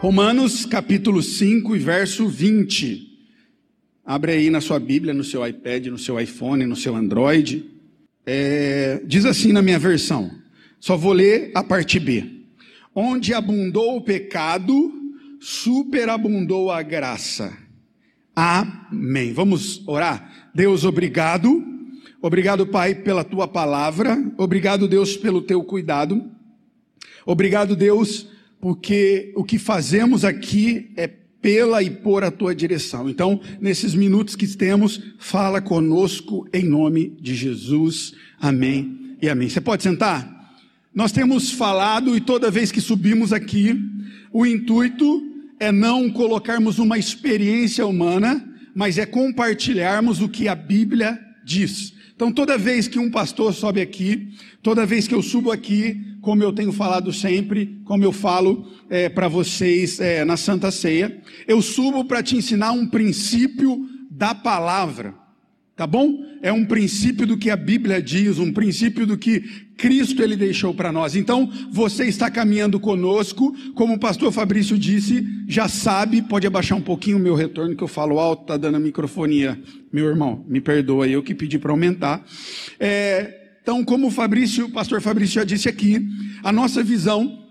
Romanos capítulo 5 e verso 20. Abre aí na sua Bíblia, no seu iPad, no seu iPhone, no seu Android. É, diz assim na minha versão. Só vou ler a parte B. Onde abundou o pecado, superabundou a graça. Amém. Vamos orar? Deus, obrigado. Obrigado, Pai, pela tua palavra. Obrigado, Deus, pelo teu cuidado. Obrigado, Deus, porque o que fazemos aqui é pela e por a tua direção. Então, nesses minutos que temos, fala conosco em nome de Jesus. Amém e amém. Você pode sentar? Nós temos falado e toda vez que subimos aqui, o intuito é não colocarmos uma experiência humana, mas é compartilharmos o que a Bíblia diz. Então, toda vez que um pastor sobe aqui, toda vez que eu subo aqui, como eu tenho falado sempre, como eu falo é, para vocês é, na Santa Ceia, eu subo para te ensinar um princípio da palavra. Tá bom? É um princípio do que a Bíblia diz, um princípio do que Cristo ele deixou para nós. Então, você está caminhando conosco, como o pastor Fabrício disse, já sabe, pode abaixar um pouquinho o meu retorno que eu falo alto, tá dando a microfonia. Meu irmão, me perdoa, eu que pedi para aumentar. É, então, como o Fabrício, o pastor Fabrício já disse aqui, a nossa visão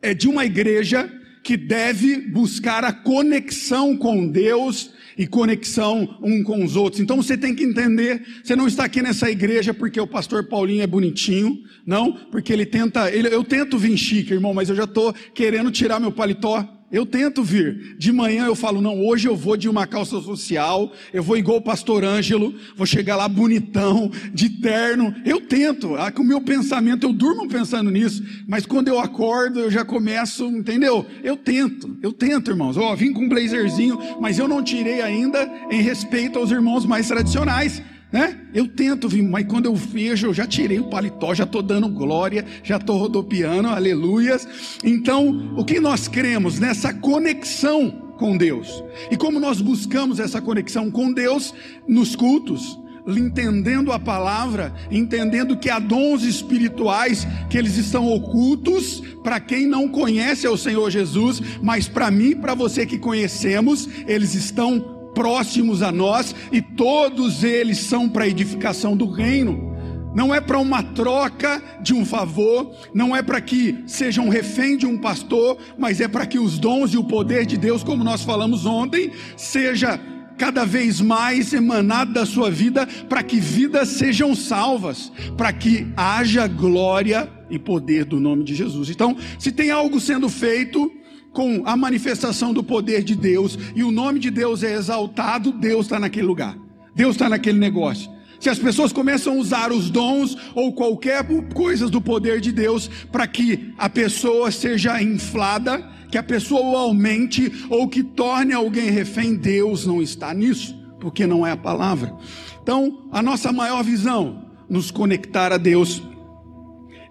é de uma igreja que deve buscar a conexão com Deus e conexão um com os outros. Então você tem que entender, você não está aqui nessa igreja porque o pastor Paulinho é bonitinho, não, porque ele tenta, ele, eu tento vir chique, irmão, mas eu já estou querendo tirar meu paletó eu tento vir. De manhã eu falo, não, hoje eu vou de uma calça social, eu vou igual o pastor Ângelo, vou chegar lá bonitão, de terno. Eu tento, ah, com o meu pensamento, eu durmo pensando nisso, mas quando eu acordo, eu já começo, entendeu? Eu tento, eu tento, irmãos. Ó, oh, vim com um blazerzinho, mas eu não tirei ainda em respeito aos irmãos mais tradicionais né? Eu tento vir, mas quando eu vejo, eu já tirei o paletó, já estou dando glória, já estou rodopiando, aleluias. Então, o que nós cremos nessa conexão com Deus? E como nós buscamos essa conexão com Deus nos cultos? entendendo a palavra, entendendo que há dons espirituais que eles estão ocultos para quem não conhece o Senhor Jesus, mas para mim, para você que conhecemos, eles estão próximos a nós e todos eles são para a edificação do reino. Não é para uma troca de um favor, não é para que seja um refém de um pastor, mas é para que os dons e o poder de Deus, como nós falamos ontem, seja cada vez mais emanado da sua vida, para que vidas sejam salvas, para que haja glória e poder do nome de Jesus. Então, se tem algo sendo feito, com a manifestação do poder de Deus e o nome de Deus é exaltado, Deus está naquele lugar, Deus está naquele negócio. Se as pessoas começam a usar os dons ou qualquer coisa do poder de Deus para que a pessoa seja inflada, que a pessoa aumente ou que torne alguém refém, Deus não está nisso, porque não é a palavra. Então, a nossa maior visão, nos conectar a Deus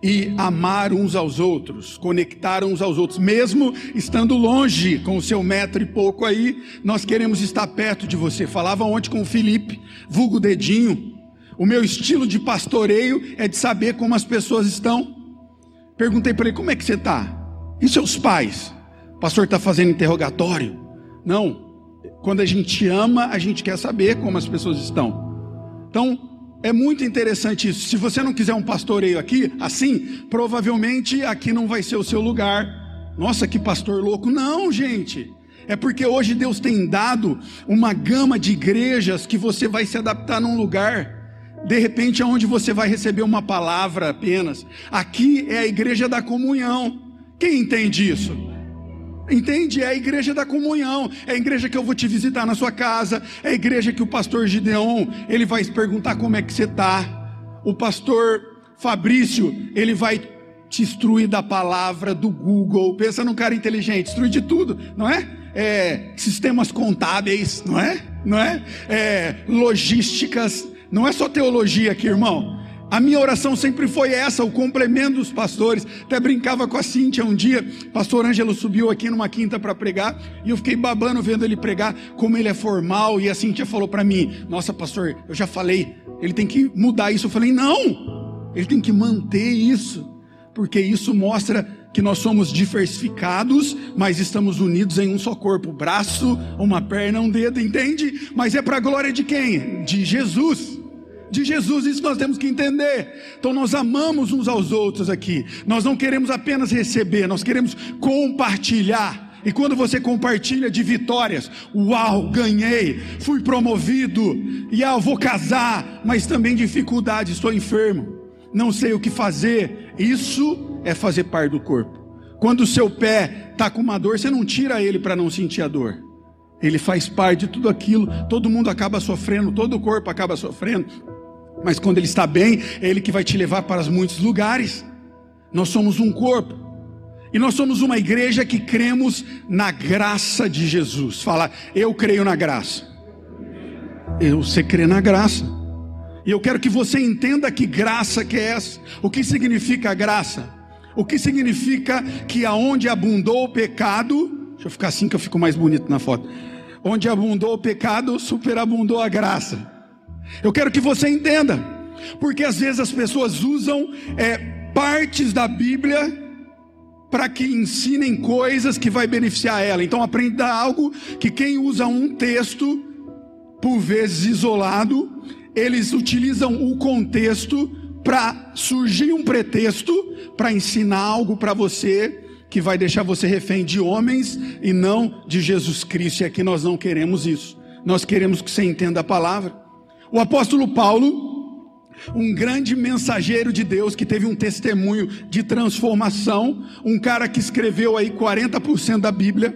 e amar uns aos outros, conectar uns aos outros, mesmo estando longe com o seu metro e pouco aí, nós queremos estar perto de você. Falava ontem com o Felipe, vulgo dedinho. O meu estilo de pastoreio é de saber como as pessoas estão. Perguntei para ele: como é que você está? E seus pais? O pastor está fazendo interrogatório? Não. Quando a gente ama, a gente quer saber como as pessoas estão. Então, é muito interessante isso. Se você não quiser um pastoreio aqui, assim, provavelmente aqui não vai ser o seu lugar. Nossa, que pastor louco. Não, gente. É porque hoje Deus tem dado uma gama de igrejas que você vai se adaptar num lugar. De repente, aonde você vai receber uma palavra apenas. Aqui é a igreja da comunhão. Quem entende isso? Entende? É a igreja da comunhão, é a igreja que eu vou te visitar na sua casa, é a igreja que o pastor Gideon, ele vai perguntar como é que você está. O pastor Fabrício, ele vai te instruir da palavra do Google. Pensa num cara inteligente, instrui de tudo, não é? é sistemas contábeis, não é? Não é? é? Logísticas, não é só teologia aqui, irmão. A minha oração sempre foi essa, o complemento dos pastores. Até brincava com a Cíntia um dia. Pastor Ângelo subiu aqui numa quinta para pregar e eu fiquei babando vendo ele pregar, como ele é formal. E a Cíntia falou para mim: Nossa, pastor, eu já falei, ele tem que mudar isso. Eu falei: Não, ele tem que manter isso, porque isso mostra que nós somos diversificados, mas estamos unidos em um só corpo, braço, uma perna, um dedo, entende? Mas é para a glória de quem? De Jesus. De Jesus, isso nós temos que entender. Então nós amamos uns aos outros aqui. Nós não queremos apenas receber, nós queremos compartilhar. E quando você compartilha de vitórias, uau, ganhei, fui promovido, e ah, vou casar, mas também dificuldade, estou enfermo, não sei o que fazer. Isso é fazer parte do corpo. Quando o seu pé está com uma dor, você não tira ele para não sentir a dor. Ele faz parte de tudo aquilo, todo mundo acaba sofrendo, todo o corpo acaba sofrendo. Mas quando ele está bem, é ele que vai te levar para muitos lugares. Nós somos um corpo. E nós somos uma igreja que cremos na graça de Jesus. Fala, eu creio na graça. Eu, você crê na graça. E eu quero que você entenda que graça que é essa. O que significa graça? O que significa que aonde abundou o pecado, deixa eu ficar assim que eu fico mais bonito na foto. Onde abundou o pecado, superabundou a graça. Eu quero que você entenda, porque às vezes as pessoas usam é, partes da Bíblia para que ensinem coisas que vai beneficiar ela. Então aprenda algo que quem usa um texto, por vezes isolado, eles utilizam o contexto para surgir um pretexto para ensinar algo para você que vai deixar você refém de homens e não de Jesus Cristo. E aqui nós não queremos isso. Nós queremos que você entenda a palavra. O apóstolo Paulo um grande mensageiro de Deus que teve um testemunho de transformação, um cara que escreveu aí 40% da Bíblia,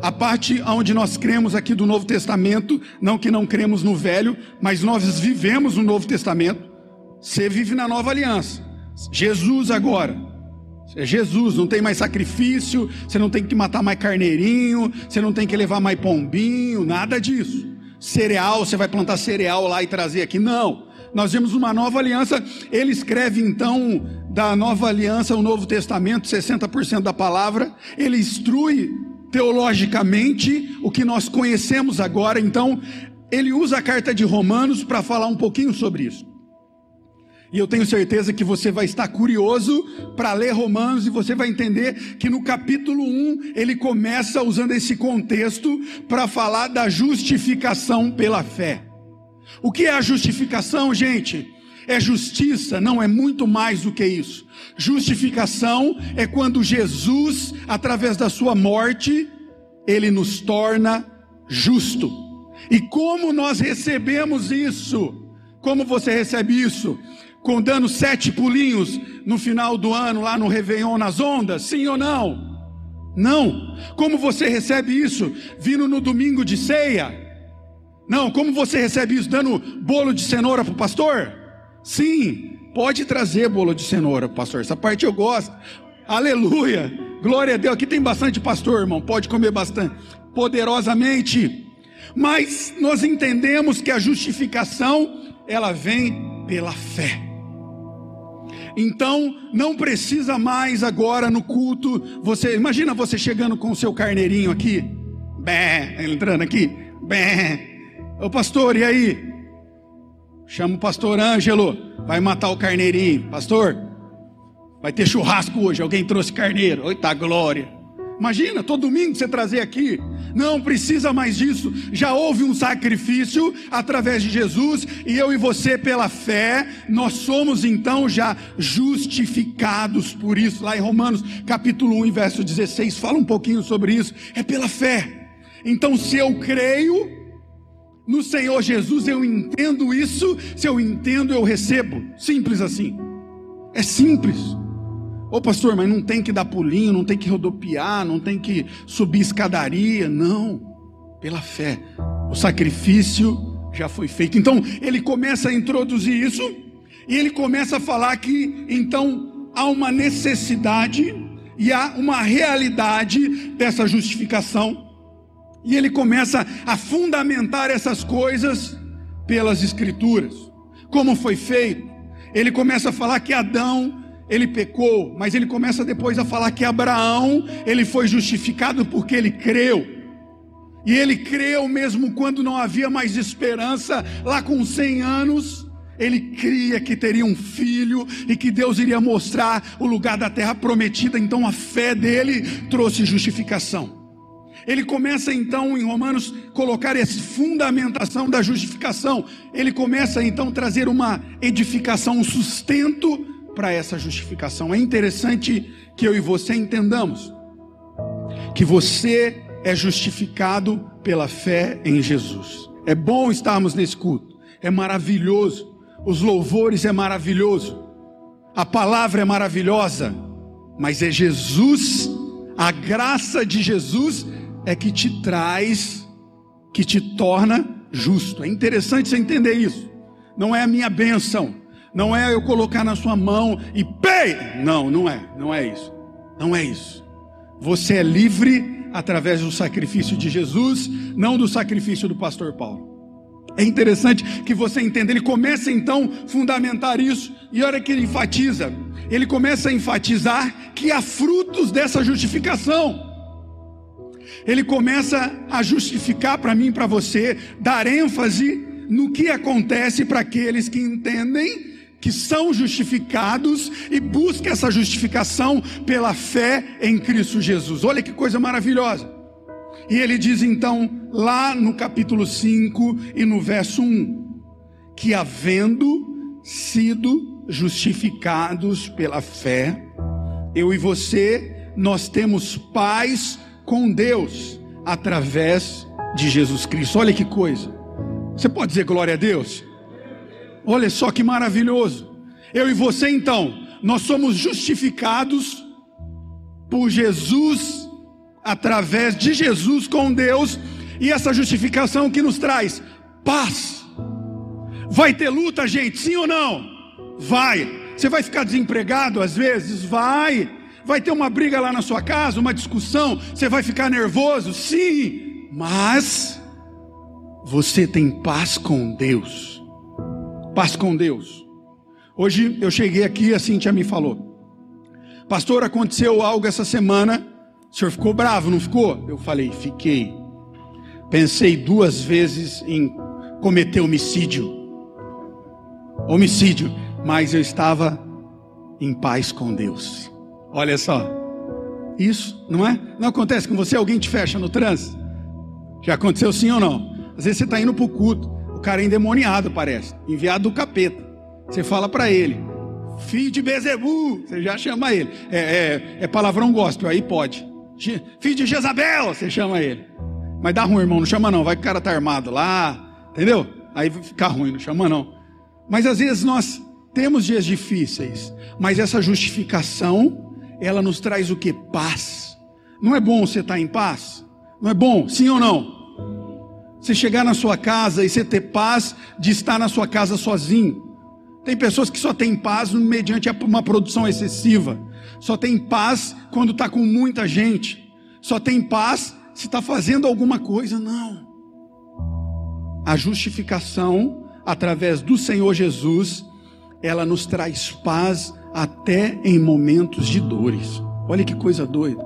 a parte onde nós cremos aqui do Novo Testamento, não que não cremos no Velho, mas nós vivemos no Novo Testamento. Você vive na Nova Aliança. Jesus agora. É Jesus, não tem mais sacrifício, você não tem que matar mais carneirinho, você não tem que levar mais pombinho, nada disso. Cereal, você vai plantar cereal lá e trazer aqui. Não nós vemos uma nova aliança. Ele escreve então da nova aliança, o Novo Testamento, 60% da palavra. Ele instrui teologicamente o que nós conhecemos agora. Então, ele usa a carta de Romanos para falar um pouquinho sobre isso. E eu tenho certeza que você vai estar curioso para ler Romanos e você vai entender que no capítulo 1 ele começa usando esse contexto para falar da justificação pela fé. O que é a justificação, gente? É justiça, não é muito mais do que isso. Justificação é quando Jesus, através da sua morte, ele nos torna justo. E como nós recebemos isso? Como você recebe isso? Com dando sete pulinhos no final do ano, lá no Réveillon nas ondas? Sim ou não? Não. Como você recebe isso? Vindo no domingo de ceia? Não, como você recebe isso? Dando bolo de cenoura para o pastor? Sim, pode trazer bolo de cenoura, pastor. Essa parte eu gosto. Aleluia. Glória a Deus. Aqui tem bastante pastor, irmão. Pode comer bastante. Poderosamente. Mas nós entendemos que a justificação, ela vem pela fé. Então, não precisa mais agora no culto, você, imagina você chegando com o seu carneirinho aqui, bé, entrando aqui, bé, Ô pastor, e aí? Chama o pastor Ângelo, vai matar o carneirinho. Pastor, vai ter churrasco hoje. Alguém trouxe carneiro. Eita glória. Imagina, todo domingo você trazer aqui. Não precisa mais disso. Já houve um sacrifício através de Jesus e eu e você pela fé, nós somos então já justificados por isso. Lá em Romanos, capítulo 1, verso 16, fala um pouquinho sobre isso. É pela fé. Então, se eu creio, no Senhor Jesus eu entendo isso, se eu entendo eu recebo. Simples assim. É simples. Ô pastor, mas não tem que dar pulinho, não tem que rodopiar, não tem que subir escadaria. Não. Pela fé. O sacrifício já foi feito. Então ele começa a introduzir isso e ele começa a falar que então há uma necessidade e há uma realidade dessa justificação e ele começa a fundamentar essas coisas pelas escrituras. Como foi feito? Ele começa a falar que Adão ele pecou, mas ele começa depois a falar que Abraão, ele foi justificado porque ele creu. E ele creu mesmo quando não havia mais esperança, lá com 100 anos, Ele cria que teria um filho e que Deus iria mostrar o lugar da terra prometida, então a fé dele trouxe justificação. Ele começa então em Romanos colocar essa fundamentação da justificação. Ele começa então trazer uma edificação, um sustento para essa justificação. É interessante que eu e você entendamos que você é justificado pela fé em Jesus. É bom estarmos nesse culto. É maravilhoso os louvores é maravilhoso, a palavra é maravilhosa, mas é Jesus, a graça de Jesus é que te traz, que te torna justo. É interessante você entender isso. Não é a minha bênção, não é eu colocar na sua mão e pei. Não, não é, não é isso. Não é isso. Você é livre através do sacrifício de Jesus, não do sacrifício do pastor Paulo. É interessante que você entenda. Ele começa então a fundamentar isso, e olha que ele enfatiza. Ele começa a enfatizar que há frutos dessa justificação. Ele começa a justificar para mim e para você, dar ênfase no que acontece para aqueles que entendem que são justificados e buscam essa justificação pela fé em Cristo Jesus. Olha que coisa maravilhosa. E ele diz então, lá no capítulo 5 e no verso 1, que havendo sido justificados pela fé, eu e você, nós temos paz com Deus através de Jesus Cristo. Olha que coisa. Você pode dizer glória a Deus? Olha só que maravilhoso. Eu e você então, nós somos justificados por Jesus através de Jesus com Deus, e essa justificação que nos traz paz. Vai ter luta, gente, sim ou não? Vai. Você vai ficar desempregado às vezes? Vai. Vai ter uma briga lá na sua casa, uma discussão, você vai ficar nervoso? Sim. Mas você tem paz com Deus. Paz com Deus. Hoje eu cheguei aqui, a Cintia me falou: Pastor, aconteceu algo essa semana o senhor ficou bravo, não ficou? Eu falei, fiquei. Pensei duas vezes em cometer homicídio. Homicídio, mas eu estava em paz com Deus. Olha só. Isso, não é? Não acontece com você, alguém te fecha no trânsito? Já aconteceu sim ou não? Às vezes você está indo para o culto, o cara é endemoniado, parece, enviado do capeta. Você fala para ele, filho de Bezebu, você já chama ele. É, é, é palavrão gospel, aí pode. Filho de Jezabel, você chama ele. Mas dá ruim, irmão, não chama não. Vai que o cara tá armado lá, entendeu? Aí fica ruim, não chama não. Mas às vezes nós temos dias difíceis, mas essa justificação, ela nos traz o que? Paz. Não é bom você estar tá em paz? Não é bom? Sim ou não? Você chegar na sua casa e você ter paz de estar na sua casa sozinho. Tem pessoas que só têm paz mediante uma produção excessiva. Só tem paz quando está com muita gente. Só tem paz se está fazendo alguma coisa. Não. A justificação através do Senhor Jesus, ela nos traz paz até em momentos de dores. Olha que coisa doida.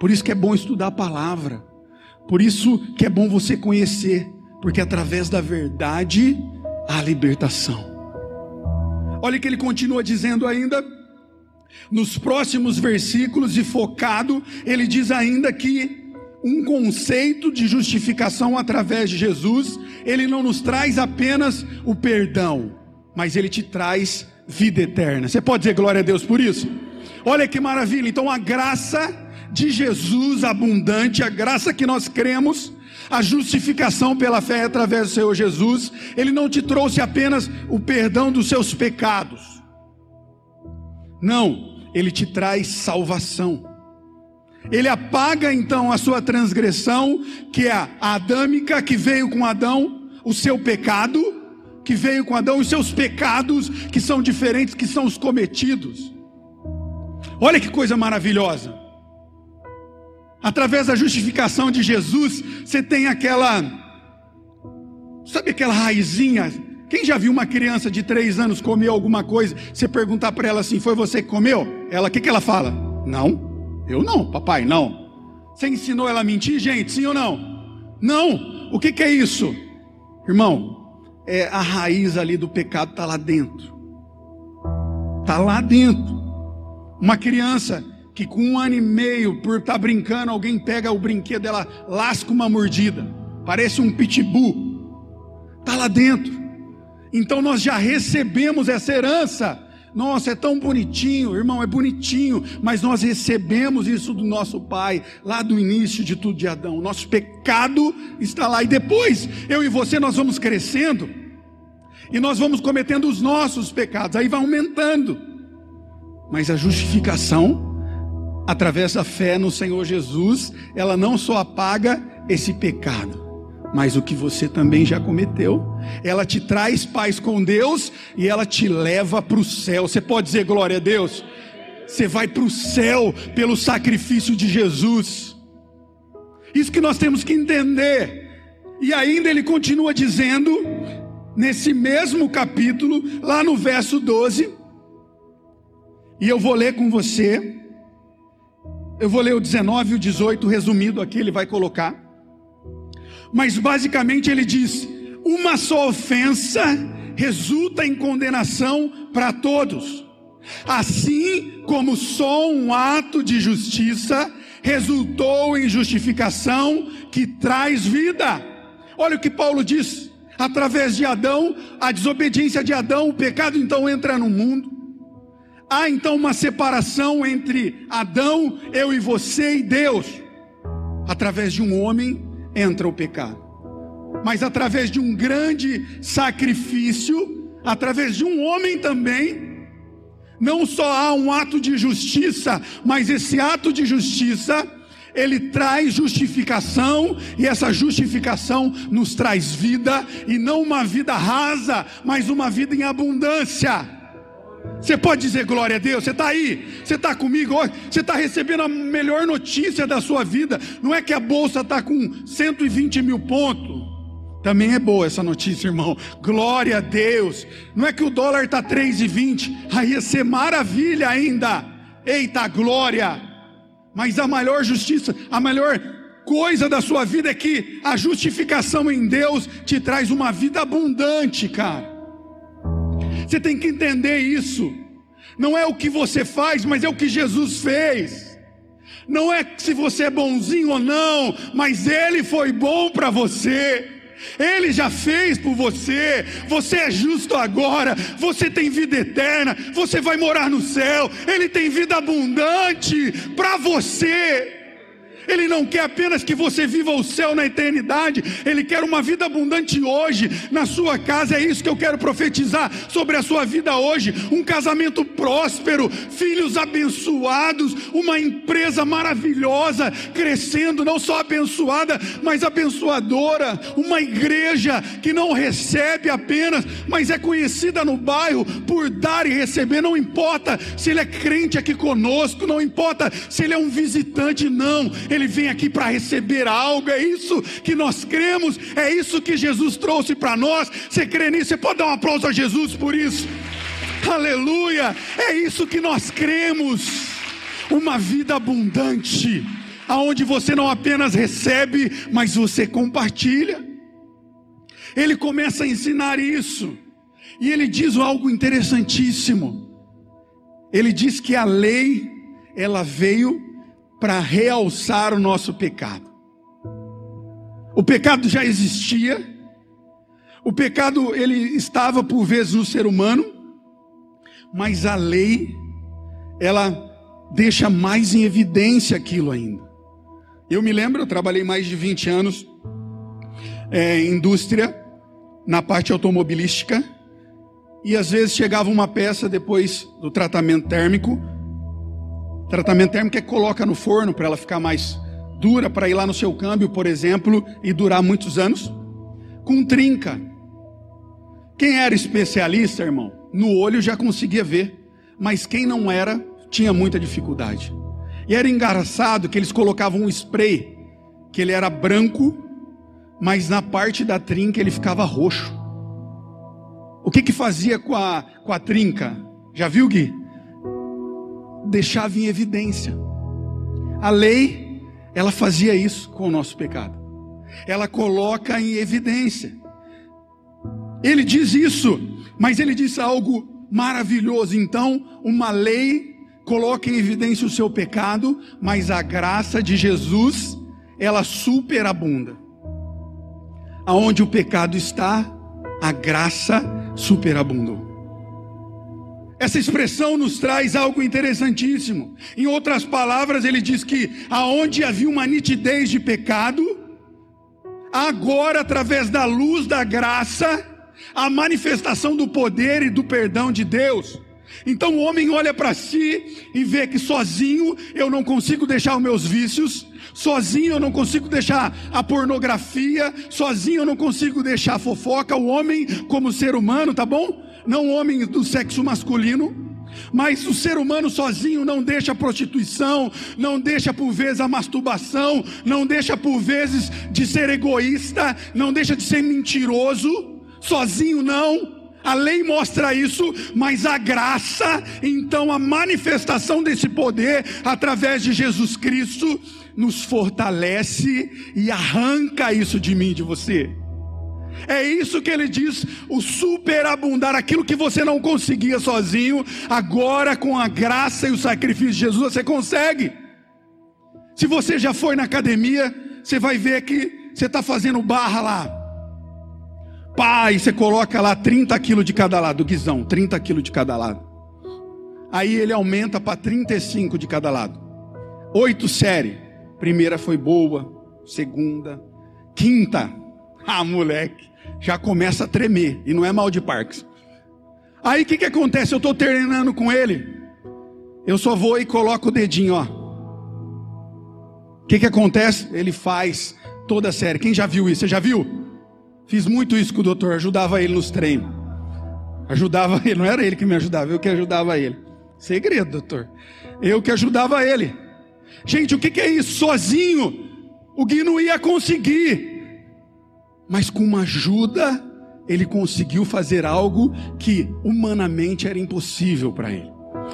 Por isso que é bom estudar a palavra. Por isso que é bom você conhecer, porque através da verdade há libertação. Olha que ele continua dizendo ainda nos próximos versículos, e focado, ele diz ainda que um conceito de justificação através de Jesus, ele não nos traz apenas o perdão, mas ele te traz vida eterna. Você pode dizer glória a Deus por isso? Olha que maravilha. Então a graça de Jesus abundante, a graça que nós cremos, a justificação pela fé através do Senhor Jesus, ele não te trouxe apenas o perdão dos seus pecados. Não, ele te traz salvação. Ele apaga então a sua transgressão, que é a adâmica, que veio com Adão, o seu pecado, que veio com Adão, os seus pecados, que são diferentes, que são os cometidos. Olha que coisa maravilhosa. Através da justificação de Jesus, você tem aquela, sabe aquela raizinha quem já viu uma criança de três anos comer alguma coisa? Você perguntar para ela assim: foi você que comeu? Ela, o que, que ela fala? Não, eu não, papai, não. Você ensinou ela a mentir, gente? Sim ou não? Não. O que, que é isso? Irmão, é a raiz ali do pecado está lá dentro. Está lá dentro. Uma criança que com um ano e meio, por estar tá brincando, alguém pega o brinquedo dela, lasca uma mordida. Parece um pitbull. Está lá dentro. Então nós já recebemos essa herança. Nossa, é tão bonitinho, irmão, é bonitinho, mas nós recebemos isso do nosso Pai, lá do início de tudo de Adão. Nosso pecado está lá, e depois, eu e você, nós vamos crescendo, e nós vamos cometendo os nossos pecados, aí vai aumentando, mas a justificação, através da fé no Senhor Jesus, ela não só apaga esse pecado, mas o que você também já cometeu. Ela te traz paz com Deus e ela te leva para o céu. Você pode dizer glória a Deus? Você vai para o céu pelo sacrifício de Jesus. Isso que nós temos que entender. E ainda ele continua dizendo, nesse mesmo capítulo, lá no verso 12, e eu vou ler com você. Eu vou ler o 19 e o 18, resumido aqui, ele vai colocar mas basicamente ele diz: uma só ofensa resulta em condenação para todos. Assim como só um ato de justiça resultou em justificação que traz vida. Olha o que Paulo diz: através de Adão, a desobediência de Adão, o pecado então entra no mundo. Há então uma separação entre Adão, eu e você e Deus. Através de um homem entra o pecado. Mas através de um grande sacrifício, através de um homem também, não só há um ato de justiça, mas esse ato de justiça, ele traz justificação, e essa justificação nos traz vida, e não uma vida rasa, mas uma vida em abundância. Você pode dizer glória a Deus? Você está aí, você está comigo você está recebendo a melhor notícia da sua vida. Não é que a bolsa está com 120 mil pontos. Também é boa essa notícia, irmão. Glória a Deus. Não é que o dólar está 3,20, aí ia ser maravilha ainda. Eita glória! Mas a maior justiça, a melhor coisa da sua vida é que a justificação em Deus te traz uma vida abundante, cara. Você tem que entender isso. Não é o que você faz, mas é o que Jesus fez. Não é se você é bonzinho ou não, mas Ele foi bom para você. Ele já fez por você. Você é justo agora. Você tem vida eterna. Você vai morar no céu. Ele tem vida abundante para você. Ele não quer apenas que você viva o céu na eternidade, Ele quer uma vida abundante hoje, na sua casa. É isso que eu quero profetizar sobre a sua vida hoje: um casamento próspero, filhos abençoados, uma empresa maravilhosa, crescendo, não só abençoada, mas abençoadora, uma igreja que não recebe apenas, mas é conhecida no bairro por dar e receber. Não importa se ele é crente aqui conosco, não importa se ele é um visitante, não ele vem aqui para receber algo, é isso que nós cremos, é isso que Jesus trouxe para nós. Você crê nisso? Você pode dar um aplauso a Jesus por isso? Aleluia! É isso que nós cremos. Uma vida abundante, aonde você não apenas recebe, mas você compartilha. Ele começa a ensinar isso. E ele diz algo interessantíssimo. Ele diz que a lei ela veio para realçar o nosso pecado. O pecado já existia, o pecado ele estava por vezes no ser humano, mas a lei ela deixa mais em evidência aquilo ainda. Eu me lembro, eu trabalhei mais de 20 anos é, em indústria, na parte automobilística, e às vezes chegava uma peça depois do tratamento térmico, Tratamento térmico é que coloca no forno para ela ficar mais dura, para ir lá no seu câmbio, por exemplo, e durar muitos anos. Com trinca. Quem era especialista, irmão, no olho já conseguia ver, mas quem não era tinha muita dificuldade. E era engraçado que eles colocavam um spray, que ele era branco, mas na parte da trinca ele ficava roxo. O que que fazia com a, com a trinca? Já viu, Gui? Deixava em evidência. A lei, ela fazia isso com o nosso pecado. Ela coloca em evidência. Ele diz isso, mas ele diz algo maravilhoso. Então, uma lei coloca em evidência o seu pecado, mas a graça de Jesus, ela superabunda. Aonde o pecado está, a graça superabundou. Essa expressão nos traz algo interessantíssimo. Em outras palavras, ele diz que aonde havia uma nitidez de pecado, agora através da luz da graça, a manifestação do poder e do perdão de Deus. Então o homem olha para si e vê que sozinho eu não consigo deixar os meus vícios, sozinho eu não consigo deixar a pornografia, sozinho eu não consigo deixar a fofoca. O homem, como ser humano, tá bom? Não o homem do sexo masculino, mas o ser humano sozinho não deixa a prostituição, não deixa por vezes a masturbação, não deixa por vezes de ser egoísta, não deixa de ser mentiroso sozinho não. A lei mostra isso, mas a graça, então a manifestação desse poder através de Jesus Cristo nos fortalece e arranca isso de mim, de você. É isso que ele diz, o superabundar, aquilo que você não conseguia sozinho, agora com a graça e o sacrifício de Jesus você consegue. Se você já foi na academia, você vai ver que você está fazendo barra lá. E você coloca lá 30 quilos de cada lado, do guizão, 30 quilos de cada lado. Aí ele aumenta para 35 de cada lado. Oito série. Primeira foi boa, segunda, quinta. Ah, moleque, já começa a tremer. E não é mal de parques. Aí o que, que acontece? Eu estou treinando com ele. Eu só vou e coloco o dedinho, ó. O que, que acontece? Ele faz toda a série. Quem já viu isso? Você já viu? Fiz muito isso com o doutor, ajudava ele nos treinos. Ajudava ele, não era ele que me ajudava, eu que ajudava ele. Segredo, doutor. Eu que ajudava ele. Gente, o que, que é isso? Sozinho, o Gui não ia conseguir. Mas com uma ajuda, ele conseguiu fazer algo que humanamente era impossível para ele.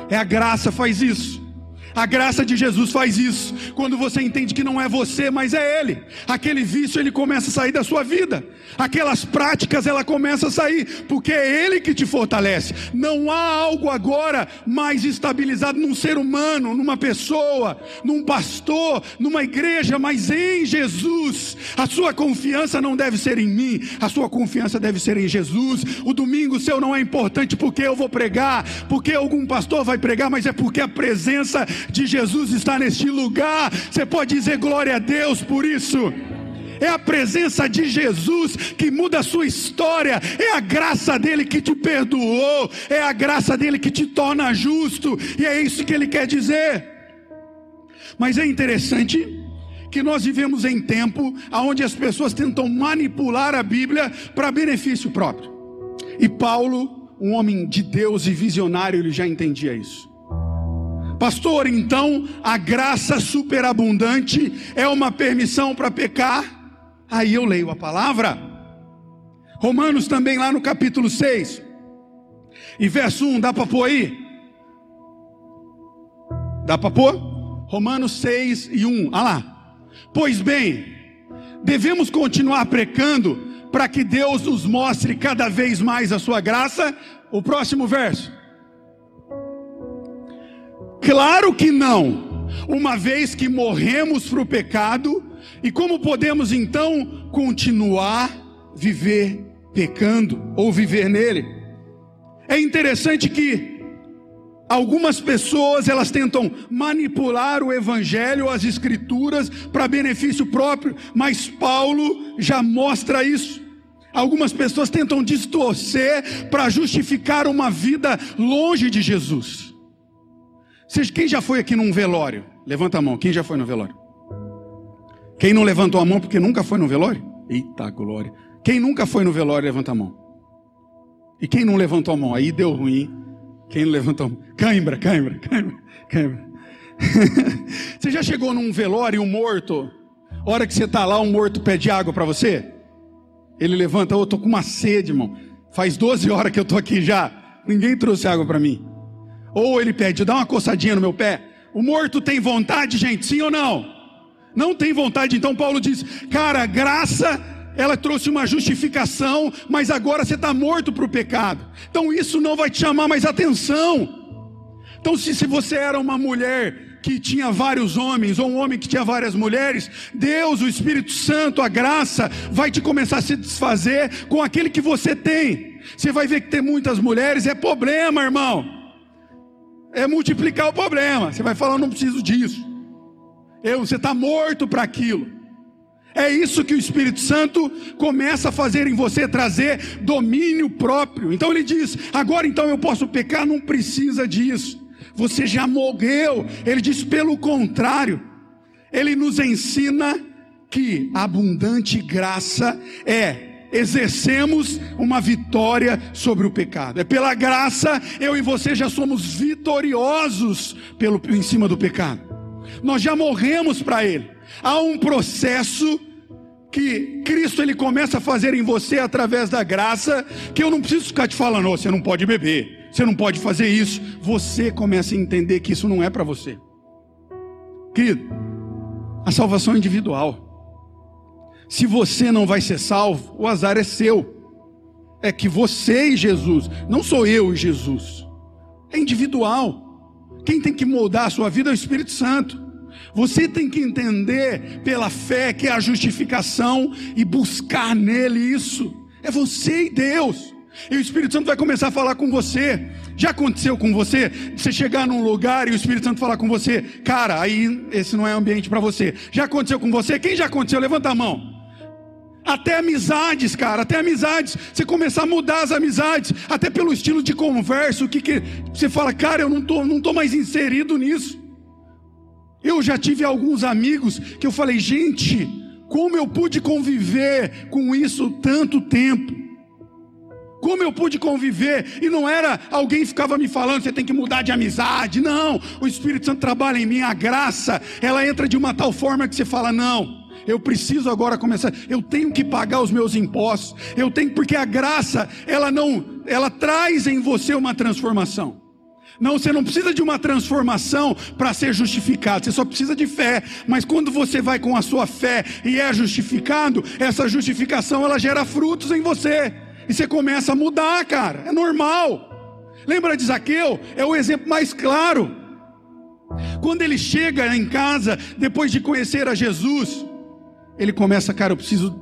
É a graça faz isso. A graça de Jesus faz isso. Quando você entende que não é você, mas é Ele. Aquele vício ele começa a sair da sua vida. Aquelas práticas ela começa a sair, porque é Ele que te fortalece. Não há algo agora mais estabilizado num ser humano, numa pessoa, num pastor, numa igreja, mas em Jesus. A sua confiança não deve ser em mim, a sua confiança deve ser em Jesus. O domingo seu não é importante porque eu vou pregar, porque algum pastor vai pregar, mas é porque a presença de Jesus está neste lugar. Você pode dizer glória a Deus por isso. É a presença de Jesus que muda a sua história, é a graça dele que te perdoou, é a graça dele que te torna justo, e é isso que ele quer dizer. Mas é interessante que nós vivemos em tempo onde as pessoas tentam manipular a Bíblia para benefício próprio. E Paulo, um homem de Deus e visionário, ele já entendia isso. Pastor, então a graça superabundante é uma permissão para pecar? Aí eu leio a palavra. Romanos também lá no capítulo 6. E verso 1, dá para pôr aí? Dá para pôr? Romanos 6 e 1. Ah lá. Pois bem, devemos continuar precando para que Deus nos mostre cada vez mais a sua graça. O próximo verso. Claro que não, uma vez que morremos para o pecado, e como podemos então continuar viver pecando ou viver nele? É interessante que algumas pessoas elas tentam manipular o evangelho, as escrituras para benefício próprio, mas Paulo já mostra isso. Algumas pessoas tentam distorcer para justificar uma vida longe de Jesus. Quem já foi aqui num velório? Levanta a mão. Quem já foi no velório? Quem não levantou a mão porque nunca foi no velório? Eita glória. Quem nunca foi no velório, levanta a mão. E quem não levantou a mão? Aí deu ruim. Quem não levantou a mão? Cãibra, cãibra, cãibra, cãibra. você já chegou num velório um morto? Hora que você está lá, um morto pede água para você? Ele levanta, eu oh, estou com uma sede, irmão. Faz 12 horas que eu estou aqui já. Ninguém trouxe água para mim. Ou ele pede, dá uma coçadinha no meu pé. O morto tem vontade, gente, sim ou não? Não tem vontade, então Paulo diz, cara, graça ela trouxe uma justificação, mas agora você está morto para o pecado. Então isso não vai te chamar mais atenção. Então, se, se você era uma mulher que tinha vários homens, ou um homem que tinha várias mulheres, Deus, o Espírito Santo, a graça, vai te começar a se desfazer com aquele que você tem. Você vai ver que ter muitas mulheres é problema, irmão. É multiplicar o problema. Você vai falar, não preciso disso. Eu, você está morto para aquilo. É isso que o Espírito Santo começa a fazer em você, trazer domínio próprio. Então ele diz: agora então eu posso pecar, não precisa disso. Você já morreu. Ele diz: pelo contrário, ele nos ensina que abundante graça é exercemos uma vitória sobre o pecado. É pela graça eu e você já somos vitoriosos pelo em cima do pecado. Nós já morremos para ele. Há um processo que Cristo ele começa a fazer em você através da graça, que eu não preciso ficar te falando, você não pode beber, você não pode fazer isso. Você começa a entender que isso não é para você. Querido, a salvação é individual. Se você não vai ser salvo, o azar é seu. É que você e Jesus, não sou eu e Jesus. É individual. Quem tem que moldar a sua vida é o Espírito Santo. Você tem que entender pela fé que é a justificação e buscar nele isso. É você e Deus. E o Espírito Santo vai começar a falar com você. Já aconteceu com você? Você chegar num lugar e o Espírito Santo falar com você, cara, aí esse não é ambiente para você. Já aconteceu com você? Quem já aconteceu? Levanta a mão. Até amizades, cara, até amizades. Você começar a mudar as amizades, até pelo estilo de conversa, o que, que você fala, cara, eu não tô, não tô mais inserido nisso. Eu já tive alguns amigos que eu falei, gente, como eu pude conviver com isso tanto tempo? Como eu pude conviver? E não era alguém ficava me falando, você tem que mudar de amizade. Não, o Espírito Santo trabalha em mim, a graça, ela entra de uma tal forma que você fala, não. Eu preciso agora começar. Eu tenho que pagar os meus impostos. Eu tenho porque a graça, ela não, ela traz em você uma transformação. Não, você não precisa de uma transformação para ser justificado, você só precisa de fé. Mas quando você vai com a sua fé e é justificado, essa justificação ela gera frutos em você. E você começa a mudar, cara. É normal. Lembra de Zaqueu? É o exemplo mais claro. Quando ele chega em casa, depois de conhecer a Jesus, ele começa, cara, eu preciso.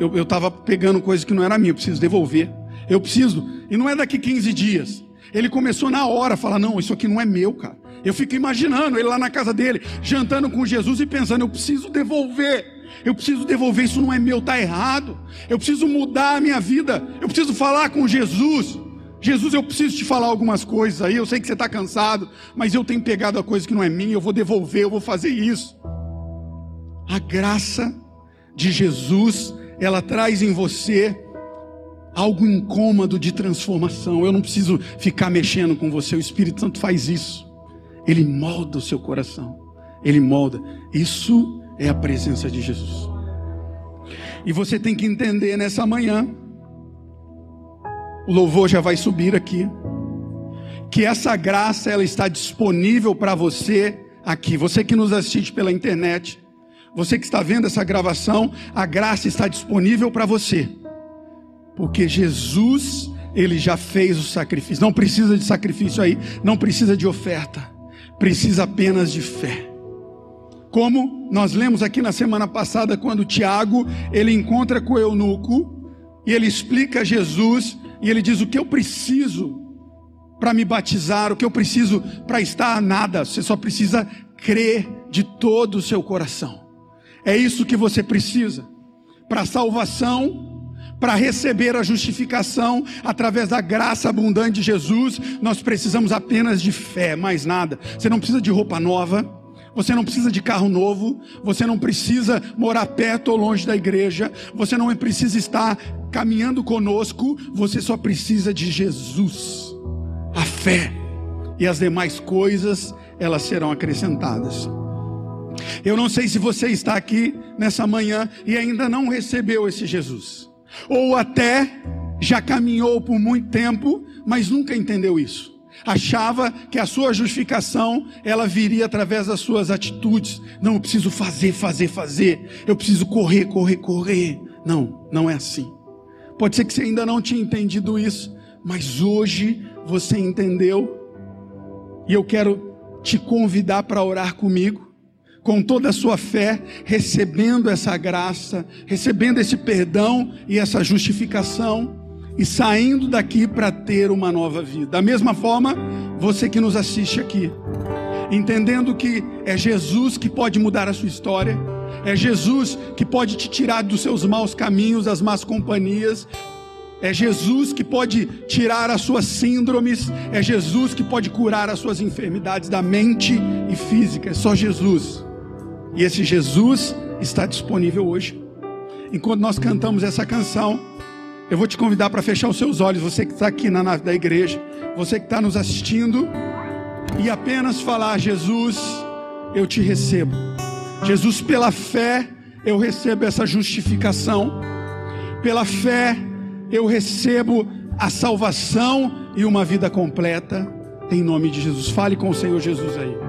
Eu estava pegando coisa que não era minha, eu preciso devolver. Eu preciso. E não é daqui 15 dias. Ele começou na hora a falar: Não, isso aqui não é meu, cara. Eu fico imaginando ele lá na casa dele, jantando com Jesus e pensando: Eu preciso devolver. Eu preciso devolver, isso não é meu, está errado. Eu preciso mudar a minha vida. Eu preciso falar com Jesus. Jesus, eu preciso te falar algumas coisas aí. Eu sei que você está cansado, mas eu tenho pegado a coisa que não é minha. Eu vou devolver, eu vou fazer isso. A graça de Jesus, ela traz em você algo incômodo de transformação. Eu não preciso ficar mexendo com você, o Espírito Santo faz isso. Ele molda o seu coração. Ele molda. Isso é a presença de Jesus. E você tem que entender nessa manhã, o louvor já vai subir aqui, que essa graça ela está disponível para você aqui. Você que nos assiste pela internet, você que está vendo essa gravação, a graça está disponível para você. Porque Jesus, ele já fez o sacrifício. Não precisa de sacrifício aí, não precisa de oferta. Precisa apenas de fé. Como nós lemos aqui na semana passada, quando Tiago, ele encontra com o eunuco, e ele explica a Jesus, e ele diz: O que eu preciso para me batizar, o que eu preciso para estar nada, você só precisa crer de todo o seu coração. É isso que você precisa para salvação para receber a justificação através da graça abundante de Jesus, nós precisamos apenas de fé, mais nada. Você não precisa de roupa nova, você não precisa de carro novo, você não precisa morar perto ou longe da igreja, você não precisa estar caminhando conosco, você só precisa de Jesus. A fé e as demais coisas, elas serão acrescentadas. Eu não sei se você está aqui nessa manhã e ainda não recebeu esse Jesus ou até já caminhou por muito tempo, mas nunca entendeu isso. Achava que a sua justificação ela viria através das suas atitudes. Não, eu preciso fazer, fazer, fazer. Eu preciso correr, correr, correr. Não, não é assim. Pode ser que você ainda não tinha entendido isso, mas hoje você entendeu. E eu quero te convidar para orar comigo, com toda a sua fé, recebendo essa graça, recebendo esse perdão e essa justificação, e saindo daqui para ter uma nova vida. Da mesma forma, você que nos assiste aqui, entendendo que é Jesus que pode mudar a sua história, é Jesus que pode te tirar dos seus maus caminhos, das más companhias, é Jesus que pode tirar as suas síndromes, é Jesus que pode curar as suas enfermidades da mente e física, é só Jesus. E esse Jesus está disponível hoje. Enquanto nós cantamos essa canção, eu vou te convidar para fechar os seus olhos, você que está aqui na nave da igreja, você que está nos assistindo, e apenas falar: Jesus, eu te recebo. Jesus, pela fé, eu recebo essa justificação. Pela fé, eu recebo a salvação e uma vida completa. Em nome de Jesus. Fale com o Senhor Jesus aí.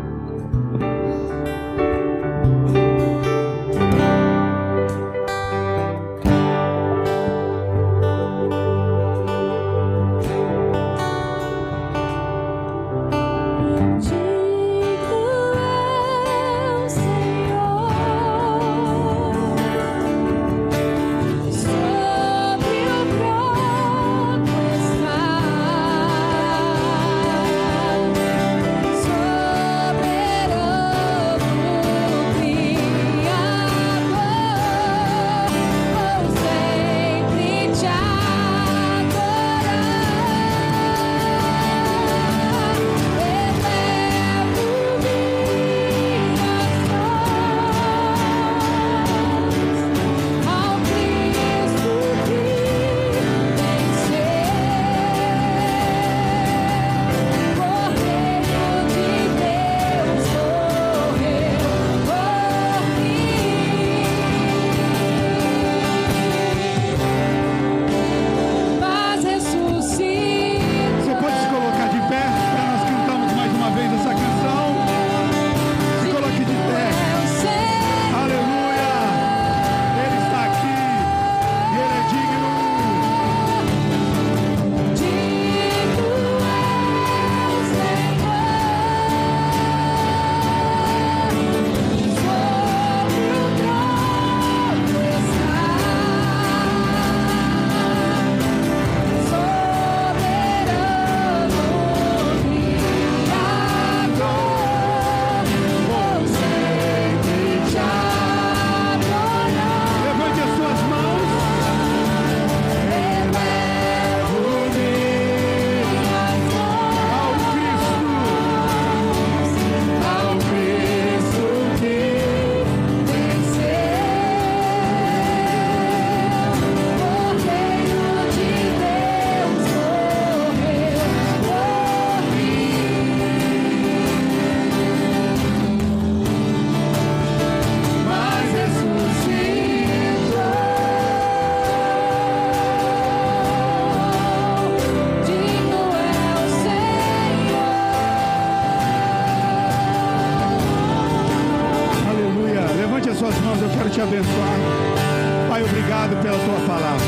obrigado pela tua palavra.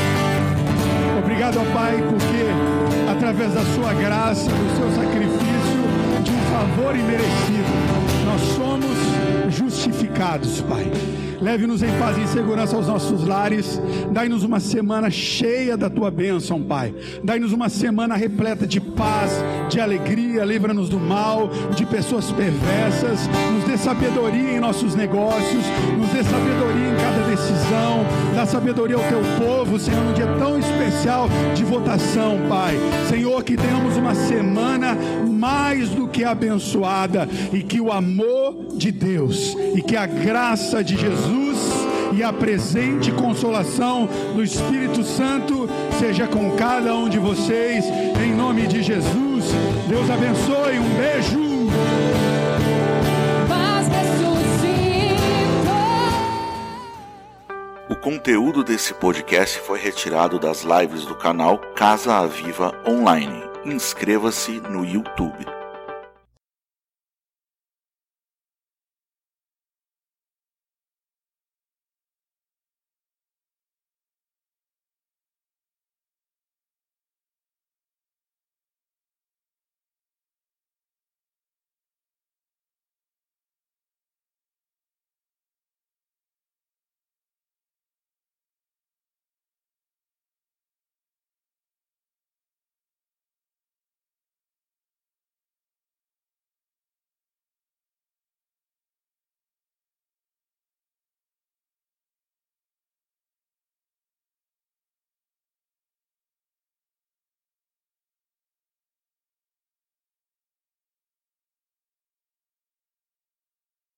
Obrigado, Pai, porque através da sua graça, do seu sacrifício, de um favor imerecido, nós somos justificados, Pai. Leve-nos em paz e em segurança aos nossos lares. Dai-nos uma semana cheia da tua bênção, Pai. Dai-nos uma semana repleta de paz, de alegria. Livra-nos do mal, de pessoas perversas. Nos dê sabedoria em nossos negócios. Nos dê sabedoria em cada decisão. Dá sabedoria ao teu povo, Senhor, num dia tão especial de votação, Pai. Senhor, que tenhamos uma semana mais do que abençoada e que o amor de Deus e que a graça de Jesus e a presente consolação do Espírito Santo seja com cada um de vocês, em nome de Jesus. Deus abençoe, um beijo. O conteúdo desse podcast foi retirado das lives do canal Casa Aviva Online. Inscreva-se no YouTube.